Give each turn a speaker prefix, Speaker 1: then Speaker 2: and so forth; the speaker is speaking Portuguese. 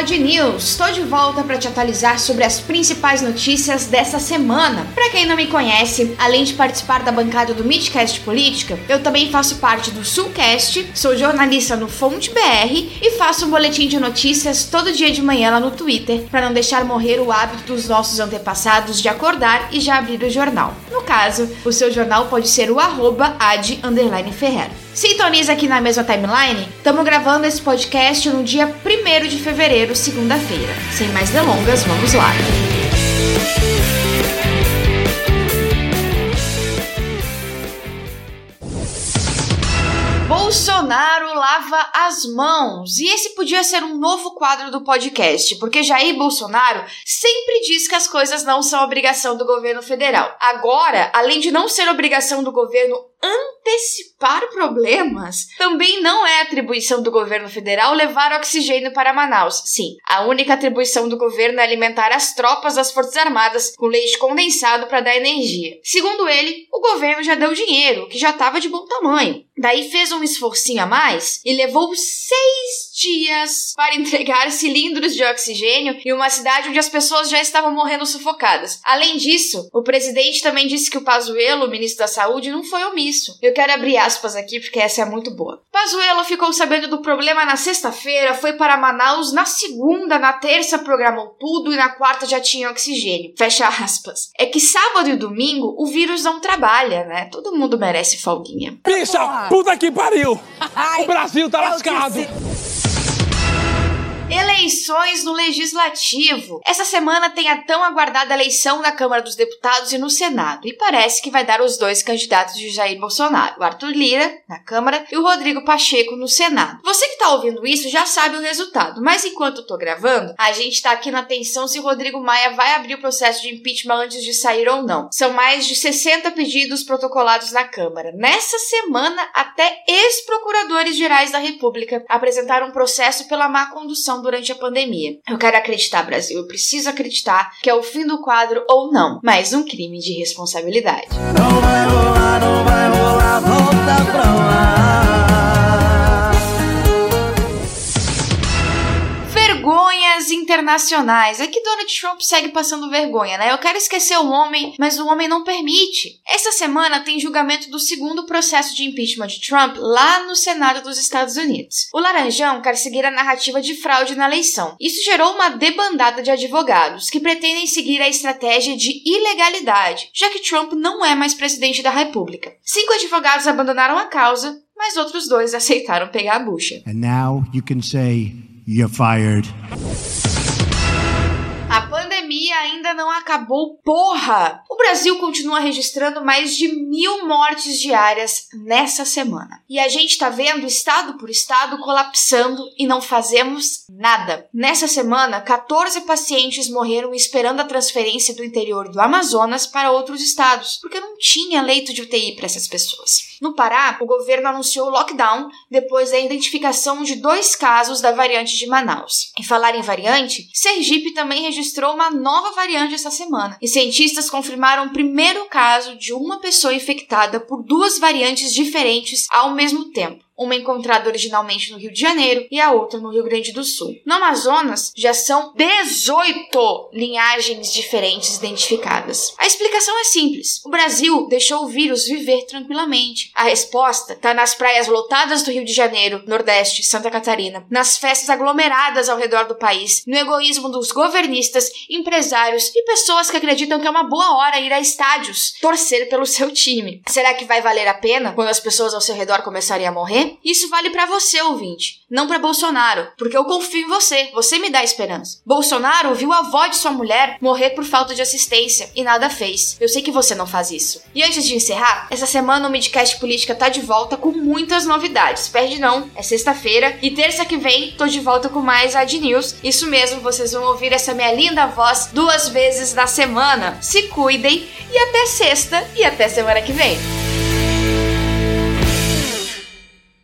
Speaker 1: Ad News. Estou de volta para te atualizar sobre as principais notícias dessa semana. Para quem não me conhece, além de participar da bancada do Midcast Política, eu também faço parte do Sulcast, sou jornalista no Fonte BR e faço um boletim de notícias todo dia de manhã lá no Twitter, para não deixar morrer o hábito dos nossos antepassados de acordar e já abrir o jornal. No caso, o seu jornal pode ser o arroba ad. Sintoniza aqui na mesma timeline. Estamos gravando esse podcast no dia 1 de fevereiro, segunda-feira. Sem mais delongas, vamos lá. Bolsonaro lava as mãos. E esse podia ser um novo quadro do podcast, porque Jair Bolsonaro sempre diz que as coisas não são obrigação do governo federal. Agora, além de não ser obrigação do governo antecipar problemas, também não é atribuição do governo federal levar oxigênio para Manaus. Sim, a única atribuição do governo é alimentar as tropas das Forças Armadas com leite condensado para dar energia. Segundo ele, o governo já deu dinheiro, que já estava de bom tamanho. Daí fez um esforcinho a mais e levou seis dias para entregar cilindros de oxigênio em uma cidade onde as pessoas já estavam morrendo sufocadas. Além disso, o presidente também disse que o Pazuello, ministro da Saúde, não foi omisso isso. Eu quero abrir aspas aqui porque essa é muito boa. Pazuello ficou sabendo do problema na sexta-feira, foi para Manaus na segunda, na terça programou tudo e na quarta já tinha oxigênio. Fecha aspas. É que sábado e domingo o vírus não trabalha, né? Todo mundo merece folguinha.
Speaker 2: Bicha, puta que pariu! O Brasil tá lascado!
Speaker 1: Eleições no Legislativo. Essa semana tem a tão aguardada eleição na Câmara dos Deputados e no Senado, e parece que vai dar os dois candidatos de Jair Bolsonaro, o Arthur Lira, na Câmara, e o Rodrigo Pacheco no Senado. Você que tá ouvindo isso já sabe o resultado, mas enquanto eu tô gravando, a gente tá aqui na tensão se Rodrigo Maia vai abrir o processo de impeachment antes de sair ou não. São mais de 60 pedidos protocolados na Câmara. Nessa semana, até ex-procuradores gerais da República apresentaram um processo pela má condução durante a pandemia. Eu quero acreditar, Brasil, eu preciso acreditar que é o fim do quadro ou não, mas um crime de responsabilidade. Não vai rolar, não vai rolar, volta pra lá. Vergonhas internacionais. É que Donald Trump segue passando vergonha, né? Eu quero esquecer o homem, mas o homem não permite. Essa semana tem julgamento do segundo processo de impeachment de Trump lá no Senado dos Estados Unidos. O Laranjão quer seguir a narrativa de fraude na eleição. Isso gerou uma debandada de advogados que pretendem seguir a estratégia de ilegalidade, já que Trump não é mais presidente da República. Cinco advogados abandonaram a causa, mas outros dois aceitaram pegar a bucha. And now you can say You're fired. Pandemia ainda não acabou, porra! O Brasil continua registrando mais de mil mortes diárias nessa semana. E a gente tá vendo estado por estado colapsando e não fazemos nada. Nessa semana, 14 pacientes morreram esperando a transferência do interior do Amazonas para outros estados, porque não tinha leito de UTI para essas pessoas. No Pará, o governo anunciou lockdown depois da identificação de dois casos da variante de Manaus. Em falar em variante, Sergipe também registrou uma nova variante essa semana, e cientistas confirmaram o primeiro caso de uma pessoa infectada por duas variantes diferentes ao mesmo tempo uma encontrada originalmente no Rio de Janeiro e a outra no Rio Grande do Sul. No Amazonas, já são 18 linhagens diferentes identificadas. A explicação é simples: o Brasil deixou o vírus viver tranquilamente. A resposta está nas praias lotadas do Rio de Janeiro, Nordeste, Santa Catarina, nas festas aglomeradas ao redor do país, no egoísmo dos governistas, empresários e pessoas que acreditam que é uma boa hora ir a estádios torcer pelo seu time. Será que vai valer a pena quando as pessoas ao seu redor começarem a morrer? Isso vale para você, ouvinte, não para Bolsonaro, porque eu confio em você, você me dá esperança. Bolsonaro viu a avó de sua mulher morrer por falta de assistência e nada fez. Eu sei que você não faz isso. E antes de encerrar, essa semana o Midcast Política tá de volta com muitas novidades. Perde não, é sexta-feira e terça que vem tô de volta com mais Ad News. Isso mesmo, vocês vão ouvir essa minha linda voz duas vezes na semana. Se cuidem e até sexta e até semana que vem.